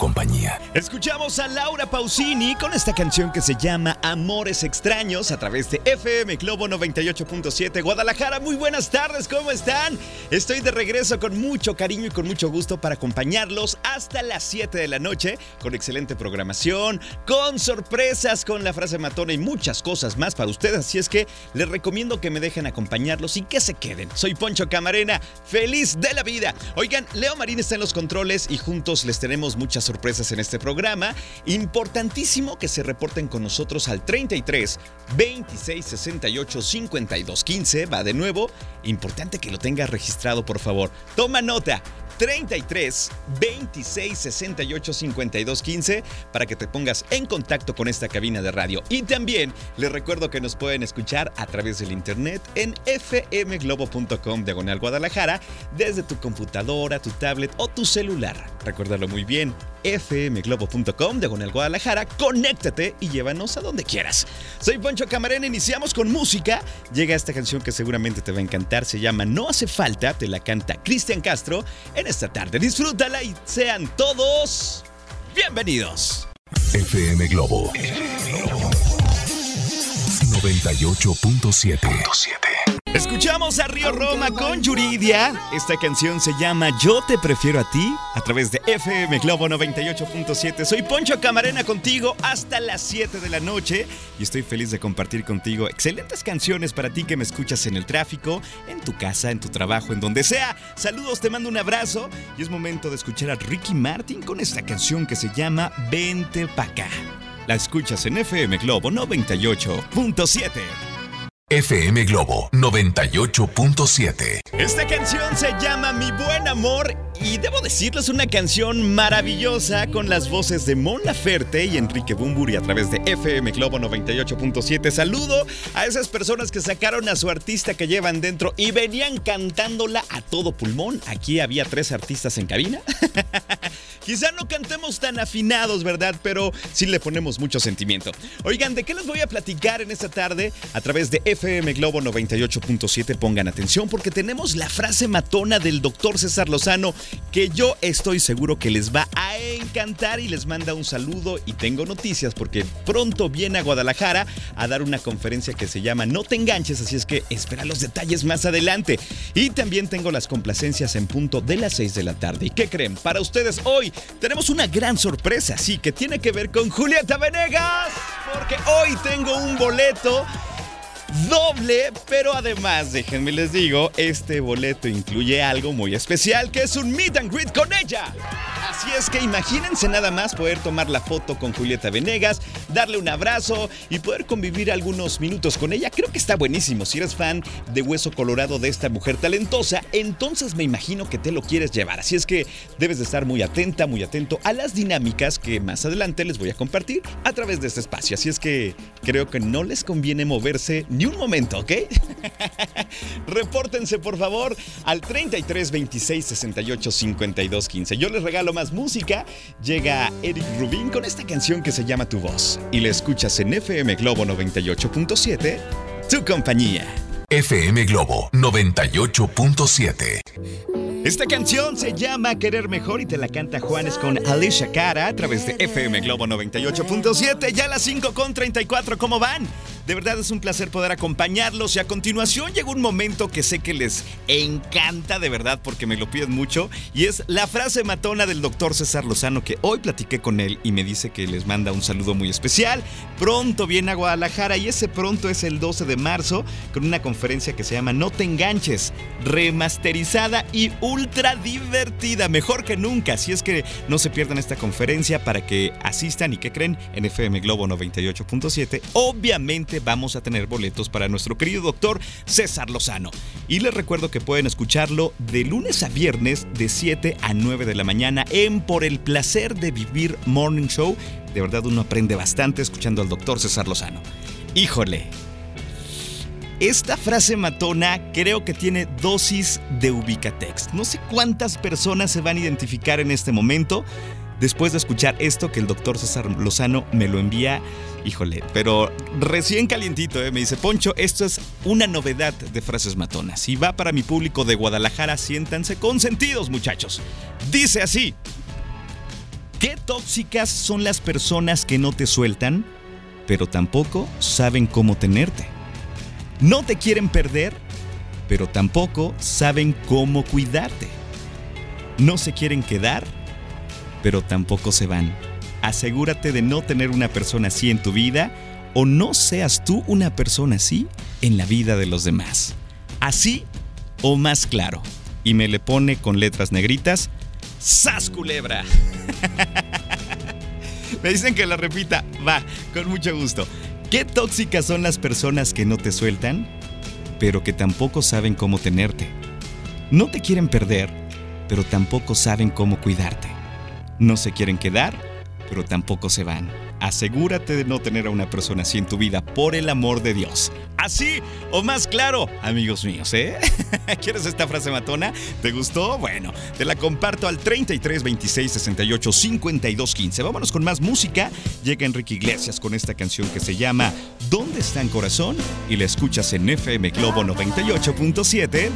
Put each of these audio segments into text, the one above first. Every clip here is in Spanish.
compañía. Escuchamos a Laura Pausini con esta canción que se llama Amores Extraños a través de FM Globo 98.7 Guadalajara. Muy buenas tardes, ¿cómo están? Estoy de regreso con mucho cariño y con mucho gusto para acompañarlos hasta las 7 de la noche con excelente programación, con sorpresas, con la frase matona y muchas cosas más para ustedes. Así es que les recomiendo que me dejen acompañarlos y que se queden. Soy Poncho Camarena, feliz de la vida. Oigan, Leo Marín está en los controles y juntos les tenemos muchas sorpresas en este programa. Importantísimo que se reporten con nosotros al 33 26 68 52 15. Va de nuevo. Importante que lo tengas registrado, por favor. Toma nota. 33 26 68 52 15 para que te pongas en contacto con esta cabina de radio. Y también les recuerdo que nos pueden escuchar a través del internet en fmglobo.com diagonal Guadalajara desde tu computadora, tu tablet o tu celular. Recuérdalo muy bien, fmglobo.com diagonal Guadalajara. Conéctate y llévanos a donde quieras. Soy Poncho Camarena, iniciamos con música. Llega esta canción que seguramente te va a encantar, se llama No hace falta, te la canta Cristian Castro en esta tarde. Disfrútala y sean todos bienvenidos. FM Globo 98.7 Escuchamos a Río Roma con Yuridia. Esta canción se llama Yo te prefiero a ti a través de FM Globo 98.7. Soy Poncho Camarena contigo hasta las 7 de la noche y estoy feliz de compartir contigo excelentes canciones para ti que me escuchas en el tráfico, en tu casa, en tu trabajo, en donde sea. Saludos, te mando un abrazo y es momento de escuchar a Ricky Martin con esta canción que se llama Vente pa' acá. La escuchas en FM Globo 98.7. FM Globo 98.7. Esta canción se llama Mi Buen Amor y debo decirles una canción maravillosa con las voces de Mon Laferte y Enrique Bumburi a través de FM Globo 98.7. Saludo a esas personas que sacaron a su artista que llevan dentro y venían cantándola a todo pulmón. Aquí había tres artistas en cabina. Quizá no cantemos tan afinados, ¿verdad? Pero sí le ponemos mucho sentimiento. Oigan, ¿de qué les voy a platicar en esta tarde? A través de FM Globo 98.7. Pongan atención porque tenemos la frase matona del doctor César Lozano que yo estoy seguro que les va a encantar y les manda un saludo y tengo noticias porque pronto viene a Guadalajara a dar una conferencia que se llama No te enganches, así es que espera los detalles más adelante. Y también tengo las complacencias en punto de las 6 de la tarde. ¿Y qué creen? Para ustedes hoy tenemos una gran sorpresa, sí, que tiene que ver con Julieta Venegas, porque hoy tengo un boleto doble, pero además, déjenme les digo, este boleto incluye algo muy especial, que es un meet and greet con ella. Así es que imagínense nada más poder tomar la foto con Julieta Venegas, darle un abrazo y poder convivir algunos minutos con ella. Creo que está buenísimo. Si eres fan de Hueso Colorado de esta mujer talentosa, entonces me imagino que te lo quieres llevar. Así es que debes de estar muy atenta, muy atento a las dinámicas que más adelante les voy a compartir a través de este espacio. Así es que creo que no les conviene moverse ni un momento, ¿ok? Repórtense por favor al 33 26 68 52 15. Yo les regalo más música, llega Eric Rubin con esta canción que se llama Tu Voz y la escuchas en FM Globo 98.7, tu compañía. FM Globo 98.7. Esta canción se llama Querer Mejor y te la canta Juanes con Alicia Cara a través de FM Globo 98.7. Ya las 5 con 34, ¿cómo van? De verdad es un placer poder acompañarlos y a continuación llega un momento que sé que les encanta de verdad porque me lo piden mucho y es la frase matona del doctor César Lozano que hoy platiqué con él y me dice que les manda un saludo muy especial. Pronto viene a Guadalajara y ese pronto es el 12 de marzo con una conferencia que se llama No te enganches, remasterizada y ultra divertida, mejor que nunca. Así es que no se pierdan esta conferencia para que asistan y que creen en FM Globo 98.7. Obviamente vamos a tener boletos para nuestro querido doctor César Lozano. Y les recuerdo que pueden escucharlo de lunes a viernes de 7 a 9 de la mañana en Por el placer de vivir Morning Show. De verdad uno aprende bastante escuchando al doctor César Lozano. Híjole, esta frase matona creo que tiene dosis de ubicatext. No sé cuántas personas se van a identificar en este momento después de escuchar esto que el doctor César Lozano me lo envía. Híjole, pero recién calientito, ¿eh? me dice Poncho, esto es una novedad de frases matonas. Y va para mi público de Guadalajara, siéntanse consentidos muchachos. Dice así, ¿qué tóxicas son las personas que no te sueltan, pero tampoco saben cómo tenerte? No te quieren perder, pero tampoco saben cómo cuidarte. No se quieren quedar, pero tampoco se van. Asegúrate de no tener una persona así en tu vida o no seas tú una persona así en la vida de los demás. Así o más claro. Y me le pone con letras negritas, ¡Sas culebra! me dicen que la repita. Va, con mucho gusto. ¿Qué tóxicas son las personas que no te sueltan, pero que tampoco saben cómo tenerte? No te quieren perder, pero tampoco saben cómo cuidarte. No se quieren quedar, pero tampoco se van. Asegúrate de no tener a una persona así en tu vida, por el amor de Dios. Así o más claro, amigos míos, ¿eh? ¿Quieres esta frase matona? ¿Te gustó? Bueno, te la comparto al 33 26 68 52 15. Vámonos con más música. Llega Enrique Iglesias con esta canción que se llama ¿Dónde está en corazón? Y la escuchas en FM Globo 98.7,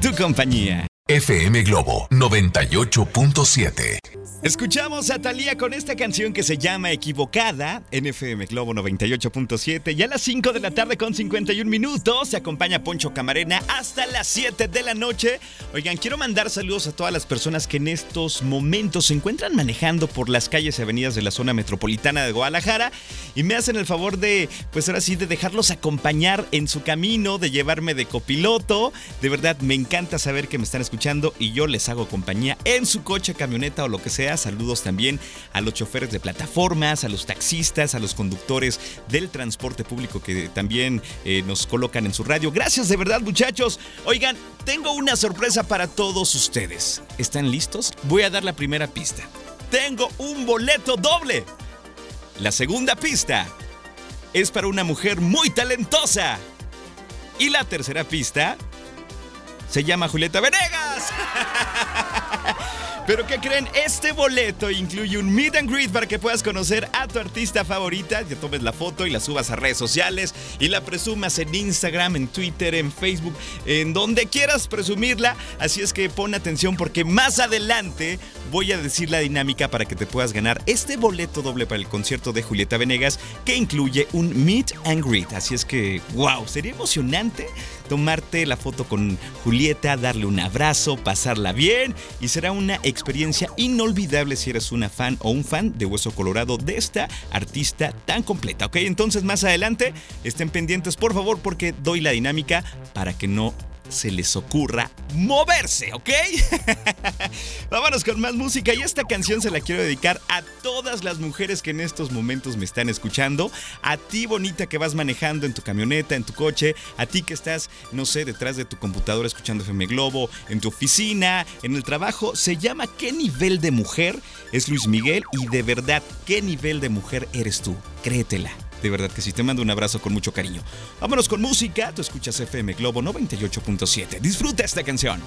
tu compañía. FM Globo 98.7. Escuchamos a Talía con esta canción que se llama Equivocada en FM Globo 98.7 y a las 5 de la tarde con 51 minutos se acompaña Poncho Camarena hasta las 7 de la noche. Oigan, quiero mandar saludos a todas las personas que en estos momentos se encuentran manejando por las calles y avenidas de la zona metropolitana de Guadalajara y me hacen el favor de, pues ahora sí, de dejarlos acompañar en su camino, de llevarme de copiloto. De verdad, me encanta saber que me están escuchando y yo les hago compañía en su coche, camioneta o lo que sea Saludos también a los choferes de plataformas, a los taxistas, a los conductores del transporte público que también eh, nos colocan en su radio. Gracias de verdad muchachos. Oigan, tengo una sorpresa para todos ustedes. ¿Están listos? Voy a dar la primera pista. Tengo un boleto doble. La segunda pista es para una mujer muy talentosa. Y la tercera pista se llama Julieta Venegas. Pero ¿qué creen? Este boleto incluye un meet and greet para que puedas conocer a tu artista favorita, te tomes la foto y la subas a redes sociales y la presumas en Instagram, en Twitter, en Facebook, en donde quieras presumirla. Así es que pon atención porque más adelante voy a decir la dinámica para que te puedas ganar este boleto doble para el concierto de Julieta Venegas que incluye un meet and greet. Así es que, wow, sería emocionante tomarte la foto con Julieta, darle un abrazo, pasarla bien y será una experiencia inolvidable si eres una fan o un fan de Hueso Colorado de esta artista tan completa. Ok, entonces más adelante estén pendientes por favor porque doy la dinámica para que no se les ocurra moverse, ¿ok? Vámonos con más música y esta canción se la quiero dedicar a todas las mujeres que en estos momentos me están escuchando, a ti bonita que vas manejando en tu camioneta, en tu coche, a ti que estás, no sé, detrás de tu computadora escuchando FM Globo, en tu oficina, en el trabajo, se llama ¿Qué nivel de mujer? Es Luis Miguel y de verdad, ¿qué nivel de mujer eres tú? Créetela. De verdad que sí, te mando un abrazo con mucho cariño. Vámonos con música. Tú escuchas FM Globo 98.7. Disfruta esta canción.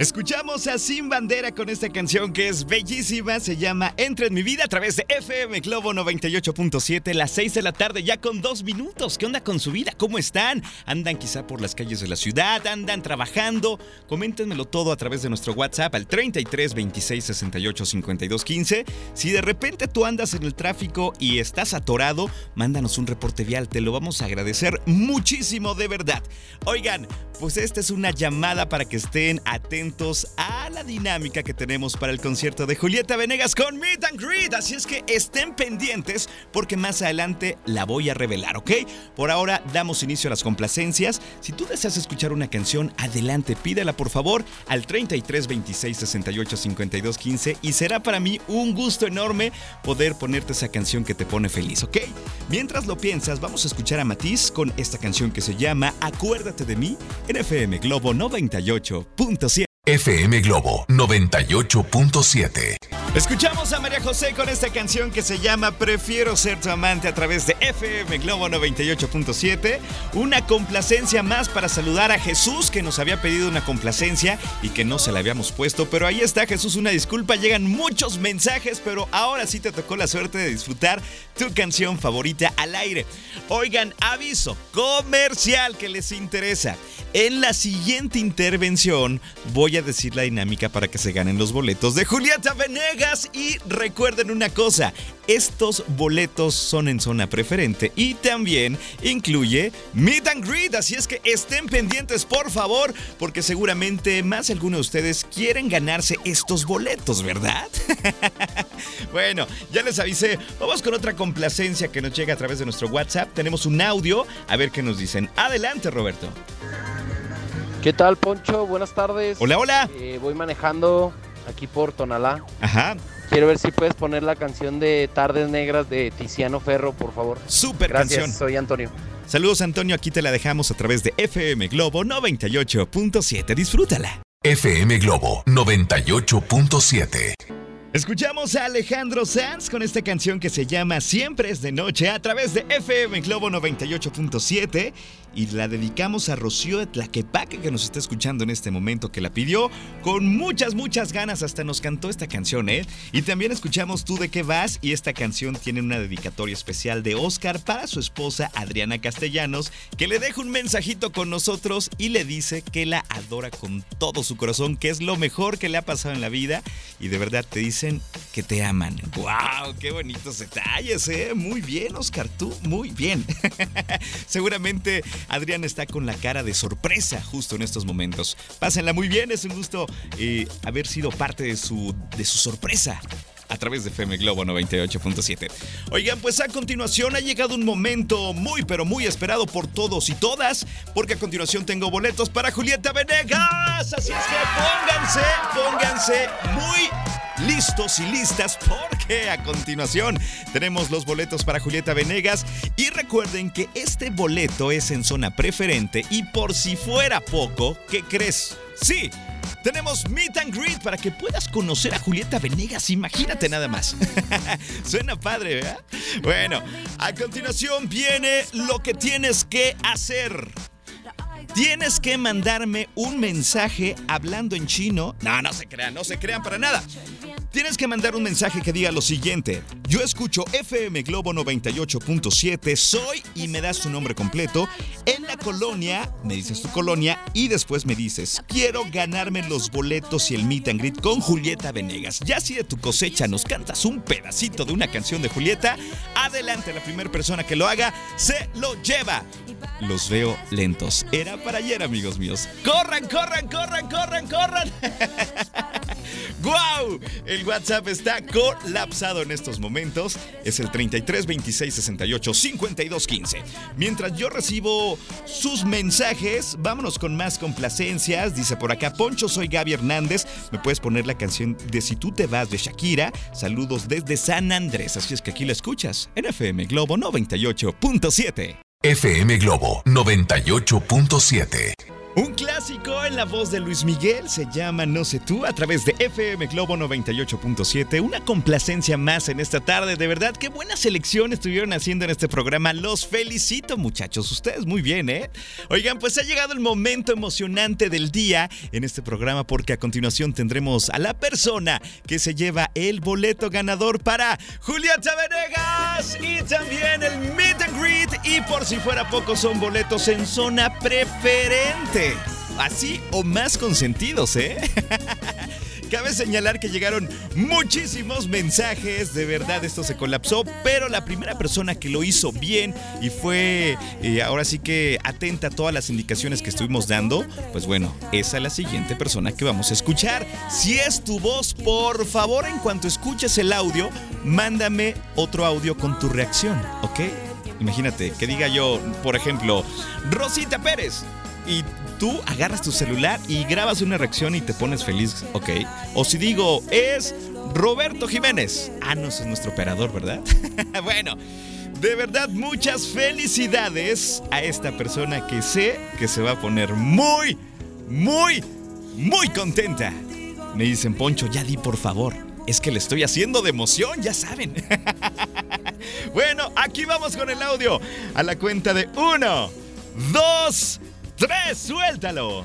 Escuchamos a Sin Bandera con esta canción que es bellísima, se llama Entra en mi vida a través de FM Globo 98.7, las 6 de la tarde ya con dos minutos. ¿Qué onda con su vida? ¿Cómo están? ¿Andan quizá por las calles de la ciudad? ¿Andan trabajando? Coméntenmelo todo a través de nuestro WhatsApp al 33 26 68 52 15. Si de repente tú andas en el tráfico y estás atorado, mándanos un reporte vial, te lo vamos a agradecer muchísimo de verdad. Oigan, pues esta es una llamada para que estén atentos a la dinámica que tenemos para el concierto de Julieta Venegas con Meet and Greet. Así es que estén pendientes porque más adelante la voy a revelar, ¿ok? Por ahora damos inicio a las complacencias. Si tú deseas escuchar una canción, adelante, pídela por favor al 33 26 68 52 15 y será para mí un gusto enorme poder ponerte esa canción que te pone feliz, ¿ok? Mientras lo piensas, vamos a escuchar a Matiz con esta canción que se llama Acuérdate de mí en FM Globo 98.7. FM Globo 98.7. Escuchamos a María José con esta canción que se llama Prefiero ser tu amante a través de FM Globo 98.7. Una complacencia más para saludar a Jesús que nos había pedido una complacencia y que no se la habíamos puesto. Pero ahí está Jesús, una disculpa. Llegan muchos mensajes, pero ahora sí te tocó la suerte de disfrutar tu canción favorita al aire. Oigan, aviso comercial que les interesa. En la siguiente intervención voy a decir la dinámica para que se ganen los boletos de Julieta Venegas y recuerden una cosa, estos boletos son en zona preferente y también incluye Meet and Greet, así es que estén pendientes por favor porque seguramente más de algunos de ustedes quieren ganarse estos boletos, ¿verdad? bueno, ya les avisé, vamos con otra complacencia que nos llega a través de nuestro WhatsApp, tenemos un audio, a ver qué nos dicen. Adelante Roberto. ¿Qué tal, Poncho? Buenas tardes. Hola, hola. Eh, voy manejando aquí por Tonalá. Ajá. Quiero ver si puedes poner la canción de Tardes Negras de Tiziano Ferro, por favor. Super Gracias, canción. soy Antonio. Saludos Antonio, aquí te la dejamos a través de FM Globo 98.7. Disfrútala. FM Globo 98.7. Escuchamos a Alejandro Sanz con esta canción que se llama Siempre es de noche a través de FM Globo 98.7 y la dedicamos a Rocío de Tlaquepaque que nos está escuchando en este momento que la pidió con muchas muchas ganas hasta nos cantó esta canción, ¿eh? Y también escuchamos Tú de qué vas y esta canción tiene una dedicatoria especial de Oscar para su esposa Adriana Castellanos que le deja un mensajito con nosotros y le dice que la adora con todo su corazón, que es lo mejor que le ha pasado en la vida y de verdad te dicen que te aman. ¡Wow! ¡Qué bonitos detalles, eh! Muy bien, Oscar, tú, muy bien. Seguramente Adrián está con la cara de sorpresa justo en estos momentos. Pásenla muy bien, es un gusto eh, haber sido parte de su, de su sorpresa a través de FM Globo 98.7. Oigan, pues a continuación ha llegado un momento muy pero muy esperado por todos y todas, porque a continuación tengo boletos para Julieta Venegas. Así es que pónganse, pónganse muy listos y listas porque a continuación tenemos los boletos para Julieta Venegas y recuerden que este boleto es en zona preferente y por si fuera poco, ¿qué crees? Sí, tenemos Meet and Greet para que puedas conocer a Julieta Venegas. Imagínate nada más. Suena padre, ¿verdad? Bueno, a continuación viene lo que tienes que hacer. Tienes que mandarme un mensaje hablando en chino. No, no se crean, no se crean para nada. Tienes que mandar un mensaje que diga lo siguiente. Yo escucho FM Globo 98.7, soy y me das tu nombre completo. En la colonia, me dices tu colonia y después me dices, quiero ganarme los boletos y el meet and greet con Julieta Venegas. Ya si de tu cosecha nos cantas un pedacito de una canción de Julieta, adelante, la primera persona que lo haga se lo lleva. Los veo lentos. Era para ayer, amigos míos. ¡Corran, corran, corran, corran, corran! ¡Guau! El WhatsApp está colapsado en estos momentos. Es el 33 26 68 52 15. Mientras yo recibo sus mensajes, vámonos con más complacencias. Dice por acá, Poncho, soy Gaby Hernández. Me puedes poner la canción de Si tú te vas de Shakira. Saludos desde San Andrés. Así es que aquí la escuchas en FM Globo 98.7. FM Globo 98.7. Un clásico en la voz de Luis Miguel se llama No sé tú a través de FM Globo 98.7. Una complacencia más en esta tarde. De verdad, qué buena selección estuvieron haciendo en este programa. Los felicito, muchachos. Ustedes muy bien, ¿eh? Oigan, pues ha llegado el momento emocionante del día en este programa porque a continuación tendremos a la persona que se lleva el boleto ganador para Julieta Venegas y también el Meet and Greet. Y por si fuera poco, son boletos en zona preferente así o más consentidos, ¿eh? Cabe señalar que llegaron muchísimos mensajes, de verdad esto se colapsó, pero la primera persona que lo hizo bien y fue eh, ahora sí que atenta a todas las indicaciones que estuvimos dando, pues bueno, esa es la siguiente persona que vamos a escuchar. Si es tu voz, por favor, en cuanto escuches el audio, mándame otro audio con tu reacción, ¿ok? Imagínate que diga yo, por ejemplo, Rosita Pérez y tú agarras tu celular y grabas una reacción y te pones feliz, ¿ok? O si digo, es Roberto Jiménez. Ah, no, es nuestro operador, ¿verdad? bueno, de verdad, muchas felicidades a esta persona que sé que se va a poner muy, muy, muy contenta. Me dicen, Poncho, ya di por favor. Es que le estoy haciendo de emoción, ya saben. bueno, aquí vamos con el audio. A la cuenta de uno, dos, tres, suéltalo.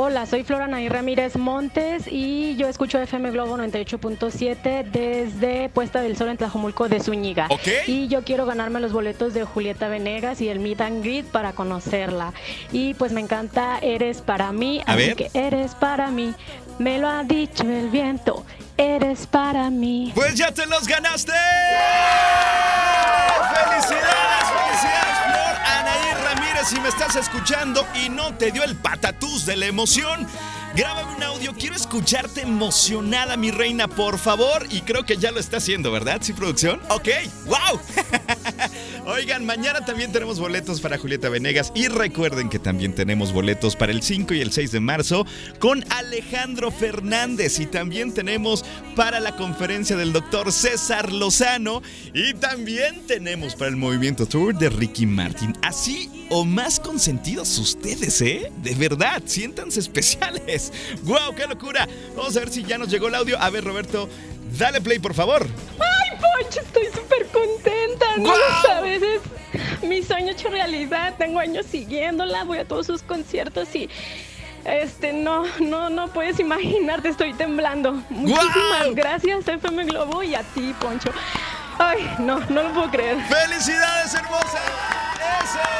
Hola, soy Flora y Ramírez Montes y yo escucho FM Globo 98.7 desde Puesta del Sol en Tlajomulco de Zúñiga. Ok. Y yo quiero ganarme los boletos de Julieta Venegas y el Meet and Greet para conocerla. Y pues me encanta Eres para mí, A así ver. que eres para mí. Me lo ha dicho el viento, eres para mí. Pues ya te los ganaste. ¡Felicidades, felicidades, Flor Anaí Ramírez! Si me estás escuchando y no te dio el patatús de la emoción, grábame un audio. Quiero escucharte emocionada, mi reina, por favor. Y creo que ya lo está haciendo, ¿verdad? ¿Sí, producción? Ok, wow. Oigan, mañana también tenemos boletos para Julieta Venegas y recuerden que también tenemos boletos para el 5 y el 6 de marzo con Alejandro Fernández y también tenemos para la conferencia del doctor César Lozano y también tenemos para el movimiento tour de Ricky Martin. Así o más consentidos ustedes, ¿eh? De verdad, siéntanse especiales. ¡Wow, qué locura! Vamos a ver si ya nos llegó el audio. A ver, Roberto, dale play, por favor. ¡Ay, Poncho! Estoy súper contenta. No lo sabes, es mi sueño hecho realidad. Tengo años siguiéndola, voy a todos sus conciertos y. Este, no, no, no puedes imaginarte, estoy temblando. Muchísimas ¡Guau! gracias, FM Globo, y a ti, Poncho. Ay, no, no lo puedo creer. ¡Felicidades, hermosa! ¡Eso!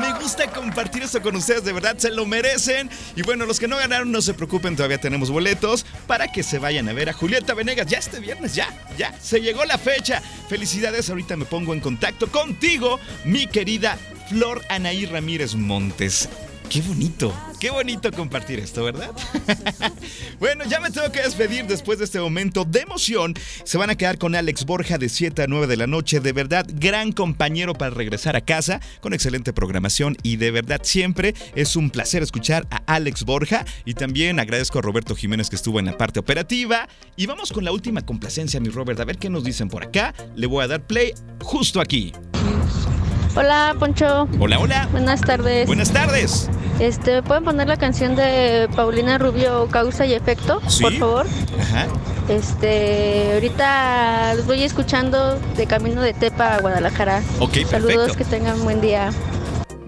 Me gusta, compartir esto con ustedes, de verdad, se lo merecen. Y bueno, los que no ganaron, no se preocupen, todavía tenemos boletos para que se vayan a ver a Julieta Venegas. Ya este viernes, ya, ya, se llegó la fecha. Felicidades, ahorita me pongo en contacto contigo, mi querida Flor Anaí Ramírez Montes. Qué bonito, qué bonito compartir esto, ¿verdad? bueno, ya me tengo que despedir después de este momento de emoción. Se van a quedar con Alex Borja de 7 a 9 de la noche. De verdad, gran compañero para regresar a casa con excelente programación y de verdad siempre es un placer escuchar a Alex Borja y también agradezco a Roberto Jiménez que estuvo en la parte operativa. Y vamos con la última complacencia, mi Robert, a ver qué nos dicen por acá. Le voy a dar play justo aquí. Hola, Poncho. Hola, hola. Buenas tardes. Buenas tardes. Este, ¿pueden poner la canción de Paulina Rubio Causa y Efecto, Sí. por favor? Ajá. Este, ahorita los voy escuchando de camino de Tepa a Guadalajara. Ok, Saludos, perfecto. que tengan buen día.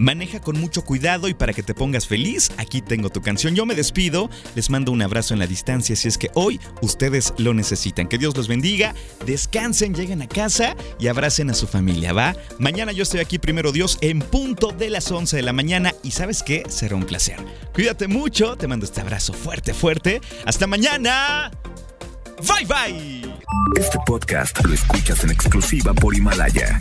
Maneja con mucho cuidado y para que te pongas feliz, aquí tengo tu canción. Yo me despido, les mando un abrazo en la distancia si es que hoy ustedes lo necesitan. Que Dios los bendiga, descansen, lleguen a casa y abracen a su familia, ¿va? Mañana yo estoy aquí, primero Dios, en punto de las 11 de la mañana y sabes qué, será un placer. Cuídate mucho, te mando este abrazo fuerte, fuerte. Hasta mañana. Bye bye. Este podcast lo escuchas en exclusiva por Himalaya.